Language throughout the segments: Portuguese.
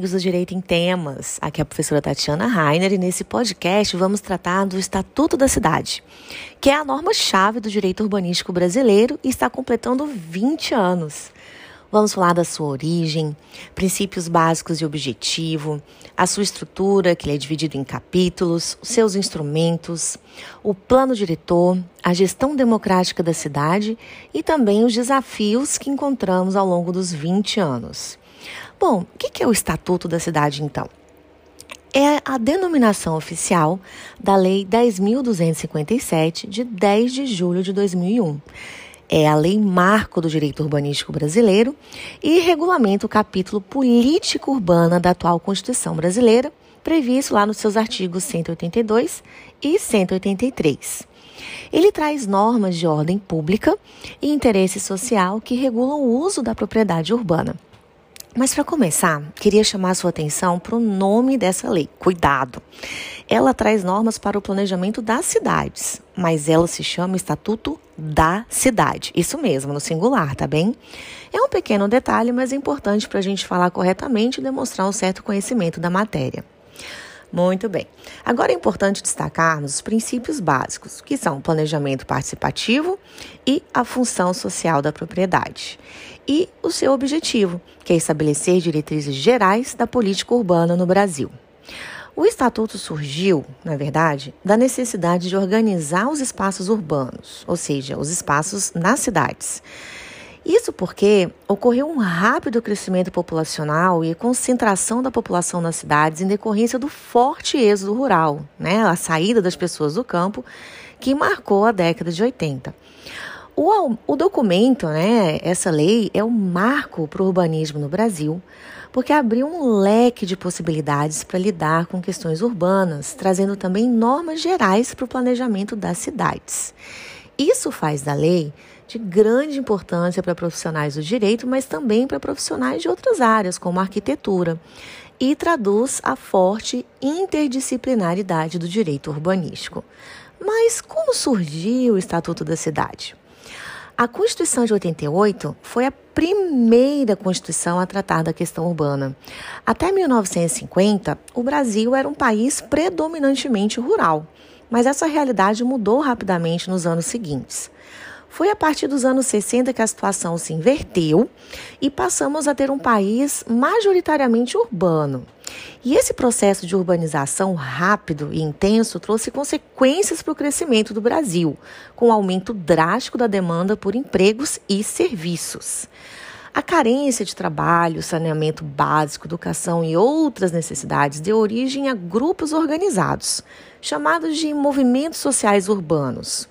Amigos do Direito em Temas. Aqui é a professora Tatiana Rainer e nesse podcast vamos tratar do Estatuto da Cidade, que é a norma-chave do direito urbanístico brasileiro e está completando 20 anos. Vamos falar da sua origem, princípios básicos e objetivo, a sua estrutura, que é dividido em capítulos, os seus instrumentos, o plano diretor, a gestão democrática da cidade e também os desafios que encontramos ao longo dos 20 anos. Bom, o que é o Estatuto da Cidade, então? É a denominação oficial da Lei 10.257, de 10 de julho de 2001. É a lei marco do direito urbanístico brasileiro e regulamenta o capítulo político urbana da atual Constituição brasileira, previsto lá nos seus artigos 182 e 183. Ele traz normas de ordem pública e interesse social que regulam o uso da propriedade urbana. Mas para começar, queria chamar a sua atenção para o nome dessa lei. Cuidado! Ela traz normas para o planejamento das cidades, mas ela se chama Estatuto da Cidade. Isso mesmo, no singular, tá bem? É um pequeno detalhe, mas é importante para a gente falar corretamente e demonstrar um certo conhecimento da matéria. Muito bem. Agora é importante destacarmos os princípios básicos, que são o planejamento participativo e a função social da propriedade. E o seu objetivo, que é estabelecer diretrizes gerais da política urbana no Brasil. O estatuto surgiu, na verdade, da necessidade de organizar os espaços urbanos, ou seja, os espaços nas cidades isso porque ocorreu um rápido crescimento populacional e concentração da população nas cidades em decorrência do forte êxodo rural, né, a saída das pessoas do campo, que marcou a década de 80. O, o documento, né, essa lei, é um marco para o urbanismo no Brasil, porque abriu um leque de possibilidades para lidar com questões urbanas, trazendo também normas gerais para o planejamento das cidades. Isso faz da lei de grande importância para profissionais do direito, mas também para profissionais de outras áreas, como a arquitetura, e traduz a forte interdisciplinaridade do direito urbanístico. Mas como surgiu o Estatuto da Cidade? A Constituição de 88 foi a primeira Constituição a tratar da questão urbana. Até 1950, o Brasil era um país predominantemente rural, mas essa realidade mudou rapidamente nos anos seguintes. Foi a partir dos anos 60 que a situação se inverteu e passamos a ter um país majoritariamente urbano. E esse processo de urbanização rápido e intenso trouxe consequências para o crescimento do Brasil, com um aumento drástico da demanda por empregos e serviços. A carência de trabalho, saneamento básico, educação e outras necessidades deu origem a grupos organizados, chamados de movimentos sociais urbanos.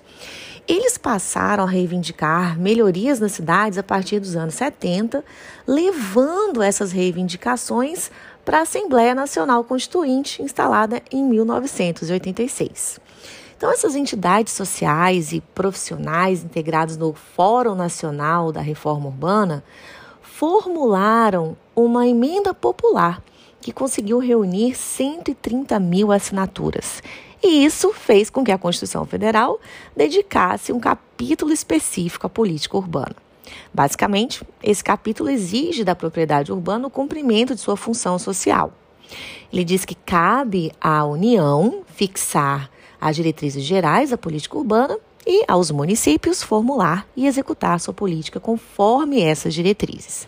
Eles passaram a reivindicar melhorias nas cidades a partir dos anos 70, levando essas reivindicações para a Assembleia Nacional Constituinte, instalada em 1986. Então, essas entidades sociais e profissionais integrados no Fórum Nacional da Reforma Urbana formularam uma emenda popular que conseguiu reunir 130 mil assinaturas e isso fez com que a Constituição Federal dedicasse um capítulo específico à política urbana. Basicamente, esse capítulo exige da propriedade urbana o cumprimento de sua função social. Ele diz que cabe à União fixar as diretrizes gerais da política urbana e aos municípios formular e executar sua política conforme essas diretrizes.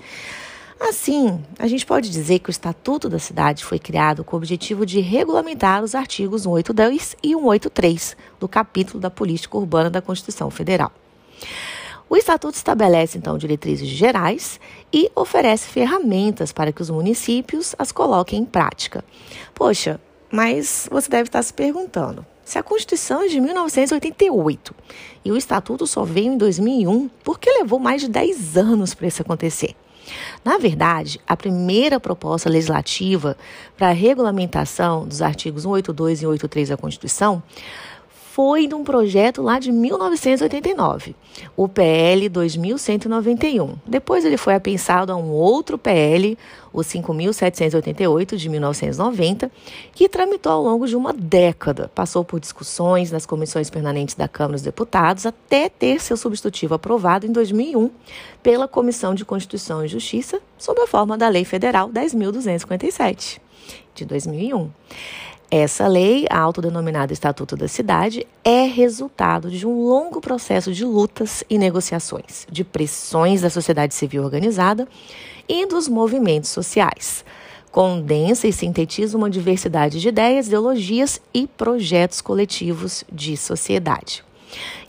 Assim, a gente pode dizer que o Estatuto da Cidade foi criado com o objetivo de regulamentar os artigos 182 e 183 do capítulo da Política Urbana da Constituição Federal. O Estatuto estabelece, então, diretrizes gerais e oferece ferramentas para que os municípios as coloquem em prática. Poxa, mas você deve estar se perguntando: se a Constituição é de 1988 e o Estatuto só veio em 2001, por que levou mais de 10 anos para isso acontecer? Na verdade, a primeira proposta legislativa para a regulamentação dos artigos 182 e 183 da Constituição foi de um projeto lá de 1989, o PL 2191. Depois ele foi apensado a um outro PL, o 5788 de 1990, que tramitou ao longo de uma década. Passou por discussões nas comissões permanentes da Câmara dos Deputados até ter seu substitutivo aprovado em 2001 pela Comissão de Constituição e Justiça, sob a forma da Lei Federal 10.257 de 2001. Essa lei, a autodenominada Estatuto da Cidade, é resultado de um longo processo de lutas e negociações, de pressões da sociedade civil organizada e dos movimentos sociais. Condensa e sintetiza uma diversidade de ideias, ideologias e projetos coletivos de sociedade.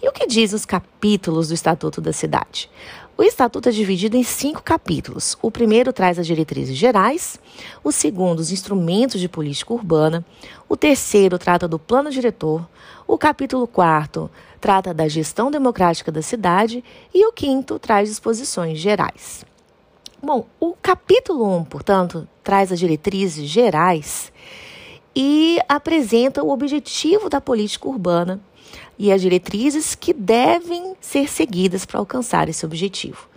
E o que diz os capítulos do Estatuto da Cidade? O estatuto é dividido em cinco capítulos. O primeiro traz as diretrizes gerais, o segundo, os instrumentos de política urbana, o terceiro trata do plano diretor, o capítulo quarto trata da gestão democrática da cidade e o quinto traz disposições gerais. Bom, o capítulo 1, um, portanto, traz as diretrizes gerais e apresenta o objetivo da política urbana e as diretrizes que devem ser seguidas para alcançar esse objetivo.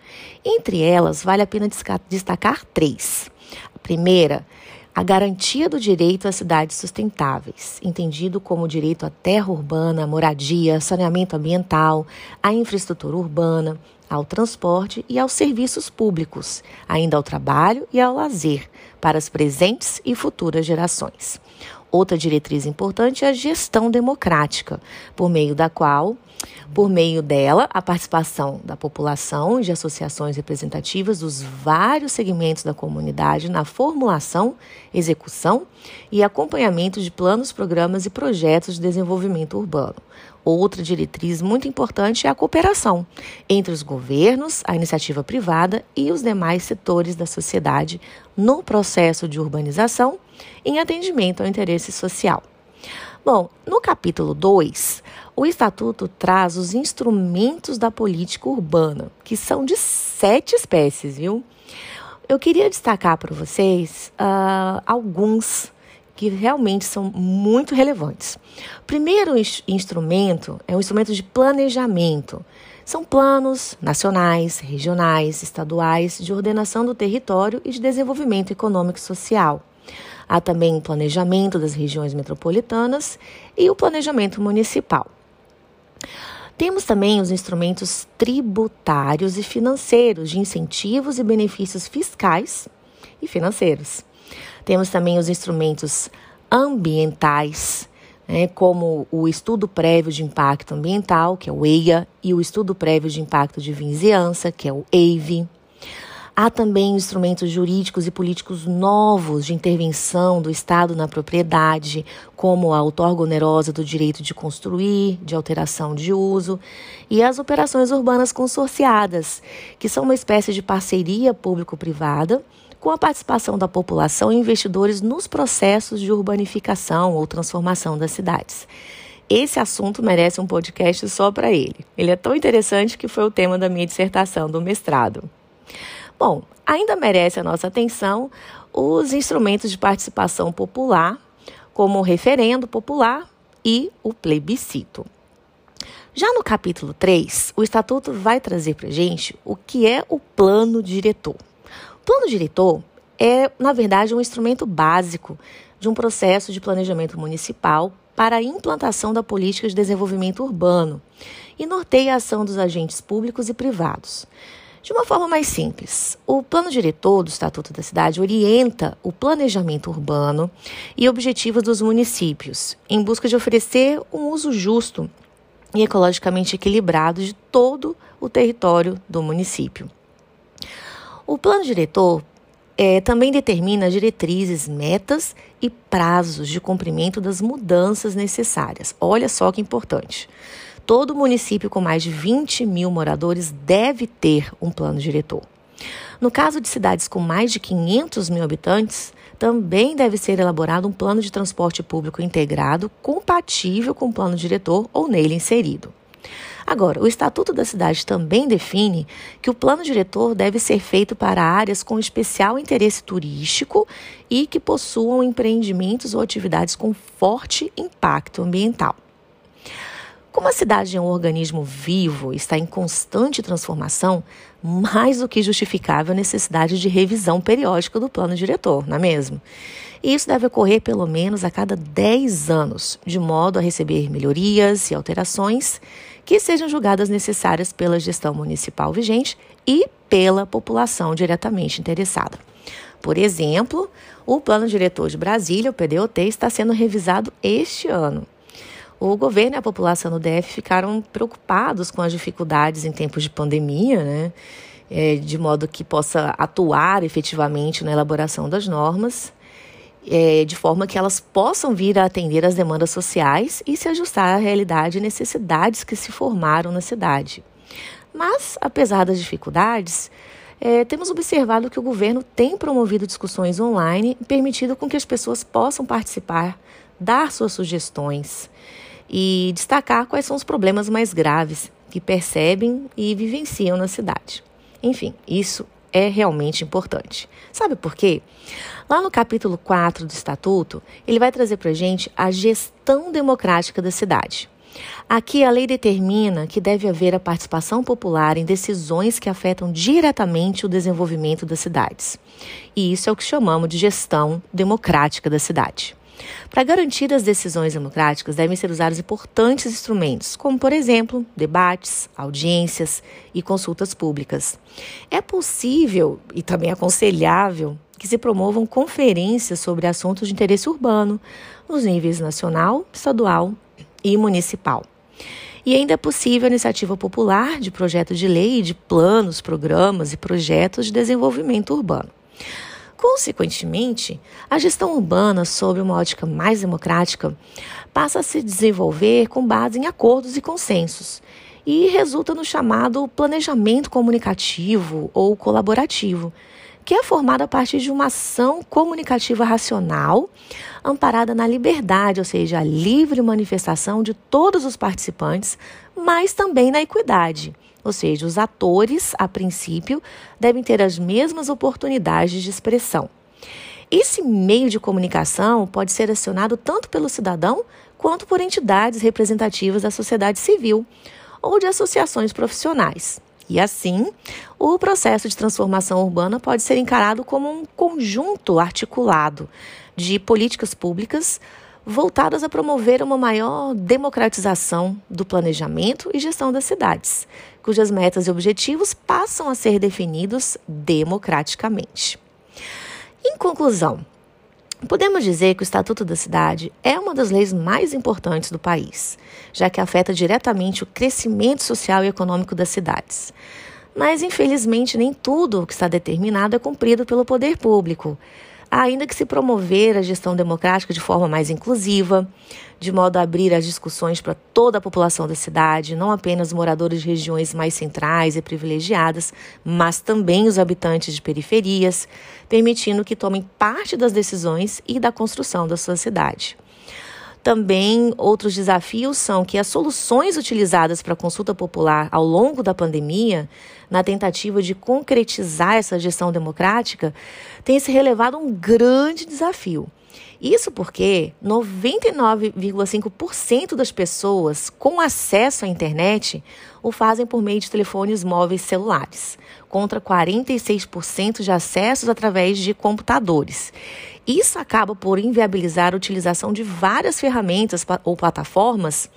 Entre elas, vale a pena destacar três. A primeira, a garantia do direito às cidades sustentáveis, entendido como direito à terra urbana, moradia, saneamento ambiental, à infraestrutura urbana, ao transporte e aos serviços públicos, ainda ao trabalho e ao lazer, para as presentes e futuras gerações. Outra diretriz importante é a gestão democrática, por meio da qual por meio dela, a participação da população e de associações representativas dos vários segmentos da comunidade na formulação, execução e acompanhamento de planos, programas e projetos de desenvolvimento urbano. Outra diretriz muito importante é a cooperação entre os governos, a iniciativa privada e os demais setores da sociedade no processo de urbanização em atendimento ao interesse social. Bom, no capítulo 2, o Estatuto traz os instrumentos da política urbana, que são de sete espécies, viu? Eu queria destacar para vocês uh, alguns que realmente são muito relevantes. O primeiro instrumento é o instrumento de planejamento. São planos nacionais, regionais, estaduais de ordenação do território e de desenvolvimento econômico e social. Há também o planejamento das regiões metropolitanas e o planejamento municipal. Temos também os instrumentos tributários e financeiros de incentivos e benefícios fiscais e financeiros. Temos também os instrumentos ambientais, né, como o estudo prévio de impacto ambiental, que é o EIA, e o estudo prévio de impacto de vizinhança, que é o EIV. Há também instrumentos jurídicos e políticos novos de intervenção do Estado na propriedade, como a outorga onerosa do direito de construir, de alteração de uso, e as operações urbanas consorciadas, que são uma espécie de parceria público-privada com a participação da população e investidores nos processos de urbanificação ou transformação das cidades. Esse assunto merece um podcast só para ele. Ele é tão interessante que foi o tema da minha dissertação do mestrado. Bom, ainda merece a nossa atenção os instrumentos de participação popular, como o referendo popular e o plebiscito. Já no capítulo 3, o Estatuto vai trazer para a gente o que é o plano diretor. O plano diretor é, na verdade, um instrumento básico de um processo de planejamento municipal para a implantação da política de desenvolvimento urbano e norteia a ação dos agentes públicos e privados. De uma forma mais simples, o plano diretor do Estatuto da Cidade orienta o planejamento urbano e objetivos dos municípios, em busca de oferecer um uso justo e ecologicamente equilibrado de todo o território do município. O plano diretor é, também determina diretrizes, metas e prazos de cumprimento das mudanças necessárias. Olha só que importante. Todo município com mais de 20 mil moradores deve ter um plano diretor. No caso de cidades com mais de 500 mil habitantes, também deve ser elaborado um plano de transporte público integrado compatível com o plano diretor ou nele inserido. Agora, o Estatuto da Cidade também define que o plano diretor deve ser feito para áreas com especial interesse turístico e que possuam empreendimentos ou atividades com forte impacto ambiental. Como a cidade é um organismo vivo, está em constante transformação, mais do que justificável a necessidade de revisão periódica do plano diretor, não é mesmo? E isso deve ocorrer pelo menos a cada 10 anos, de modo a receber melhorias e alterações que sejam julgadas necessárias pela gestão municipal vigente e pela população diretamente interessada. Por exemplo, o Plano Diretor de Brasília, o PDOT, está sendo revisado este ano. O governo e a população do DF ficaram preocupados com as dificuldades em tempos de pandemia, né? É, de modo que possa atuar efetivamente na elaboração das normas, é, de forma que elas possam vir a atender às demandas sociais e se ajustar à realidade e necessidades que se formaram na cidade. Mas, apesar das dificuldades, é, temos observado que o governo tem promovido discussões online, permitindo com que as pessoas possam participar, dar suas sugestões e destacar quais são os problemas mais graves que percebem e vivenciam na cidade. Enfim, isso é realmente importante. Sabe por quê? Lá no capítulo 4 do Estatuto, ele vai trazer para a gente a gestão democrática da cidade. Aqui a lei determina que deve haver a participação popular em decisões que afetam diretamente o desenvolvimento das cidades. E isso é o que chamamos de gestão democrática da cidade. Para garantir as decisões democráticas, devem ser usados importantes instrumentos, como, por exemplo, debates, audiências e consultas públicas. É possível e também aconselhável que se promovam conferências sobre assuntos de interesse urbano, nos níveis nacional, estadual e municipal. E ainda é possível a iniciativa popular de projetos de lei, de planos, programas e projetos de desenvolvimento urbano. Consequentemente, a gestão urbana, sob uma ótica mais democrática, passa a se desenvolver com base em acordos e consensos e resulta no chamado planejamento comunicativo ou colaborativo, que é formado a partir de uma ação comunicativa racional, amparada na liberdade, ou seja, a livre manifestação de todos os participantes, mas também na equidade. Ou seja, os atores, a princípio, devem ter as mesmas oportunidades de expressão. Esse meio de comunicação pode ser acionado tanto pelo cidadão quanto por entidades representativas da sociedade civil ou de associações profissionais. E assim, o processo de transformação urbana pode ser encarado como um conjunto articulado de políticas públicas voltadas a promover uma maior democratização do planejamento e gestão das cidades, cujas metas e objetivos passam a ser definidos democraticamente. Em conclusão, Podemos dizer que o Estatuto da Cidade é uma das leis mais importantes do país, já que afeta diretamente o crescimento social e econômico das cidades. Mas, infelizmente, nem tudo o que está determinado é cumprido pelo poder público ainda que se promover a gestão democrática de forma mais inclusiva, de modo a abrir as discussões para toda a população da cidade, não apenas moradores de regiões mais centrais e privilegiadas, mas também os habitantes de periferias, permitindo que tomem parte das decisões e da construção da sua cidade. Também outros desafios são que as soluções utilizadas para a consulta popular ao longo da pandemia, na tentativa de concretizar essa gestão democrática, têm se relevado um grande desafio. Isso porque 99,5% das pessoas com acesso à internet o fazem por meio de telefones móveis celulares, contra 46% de acessos através de computadores. Isso acaba por inviabilizar a utilização de várias ferramentas ou plataformas,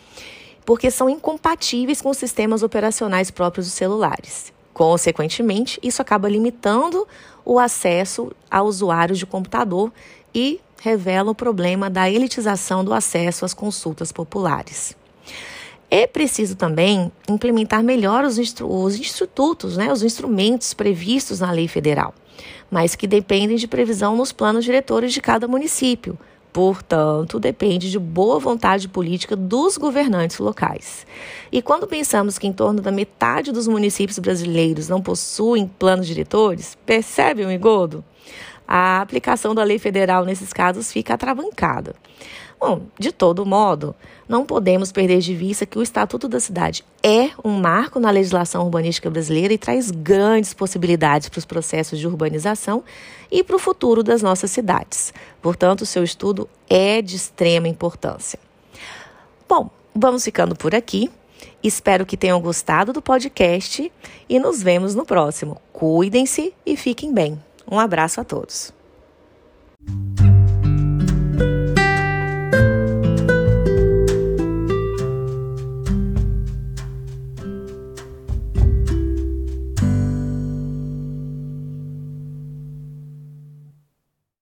porque são incompatíveis com os sistemas operacionais próprios dos celulares. Consequentemente, isso acaba limitando o acesso a usuários de computador e revela o problema da elitização do acesso às consultas populares. É preciso também implementar melhor os, os institutos, né, os instrumentos previstos na lei federal mas que dependem de previsão nos planos diretores de cada município. Portanto, depende de boa vontade política dos governantes locais. E quando pensamos que em torno da metade dos municípios brasileiros não possuem planos diretores, percebe o engodo? A aplicação da lei federal nesses casos fica atravancada. Bom, de todo modo, não podemos perder de vista que o Estatuto da Cidade é um marco na legislação urbanística brasileira e traz grandes possibilidades para os processos de urbanização e para o futuro das nossas cidades. Portanto, seu estudo é de extrema importância. Bom, Vamos ficando por aqui. Espero que tenham gostado do podcast e nos vemos no próximo. Cuidem-se e fiquem bem. Um abraço a todos.